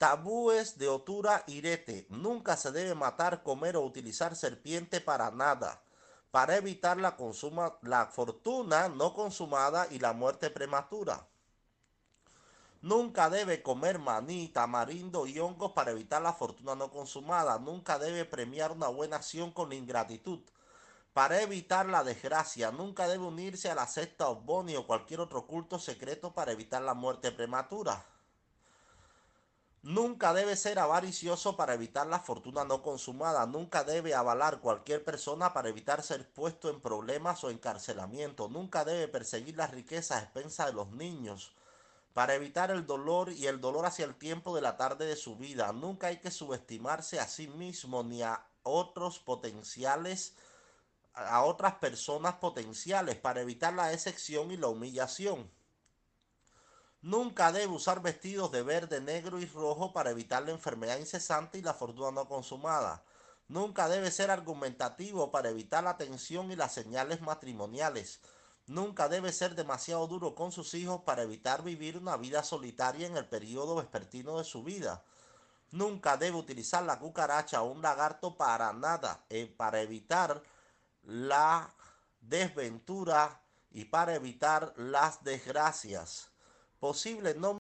Tabúes de Otura Irete. Nunca se debe matar, comer o utilizar serpiente para nada. Para evitar la, consuma, la fortuna no consumada y la muerte prematura. Nunca debe comer maní, tamarindo y hongos para evitar la fortuna no consumada. Nunca debe premiar una buena acción con ingratitud. Para evitar la desgracia, nunca debe unirse a la secta Boni o cualquier otro culto secreto para evitar la muerte prematura. Nunca debe ser avaricioso para evitar la fortuna no consumada. Nunca debe avalar cualquier persona para evitar ser puesto en problemas o encarcelamiento. Nunca debe perseguir las riquezas a expensas de los niños para evitar el dolor y el dolor hacia el tiempo de la tarde de su vida. Nunca hay que subestimarse a sí mismo ni a otros potenciales a otras personas potenciales para evitar la decepción y la humillación. Nunca debe usar vestidos de verde, negro y rojo para evitar la enfermedad incesante y la fortuna no consumada. Nunca debe ser argumentativo para evitar la tensión y las señales matrimoniales. Nunca debe ser demasiado duro con sus hijos para evitar vivir una vida solitaria en el periodo vespertino de su vida. Nunca debe utilizar la cucaracha o un lagarto para nada, eh, para evitar la desventura y para evitar las desgracias. Posible no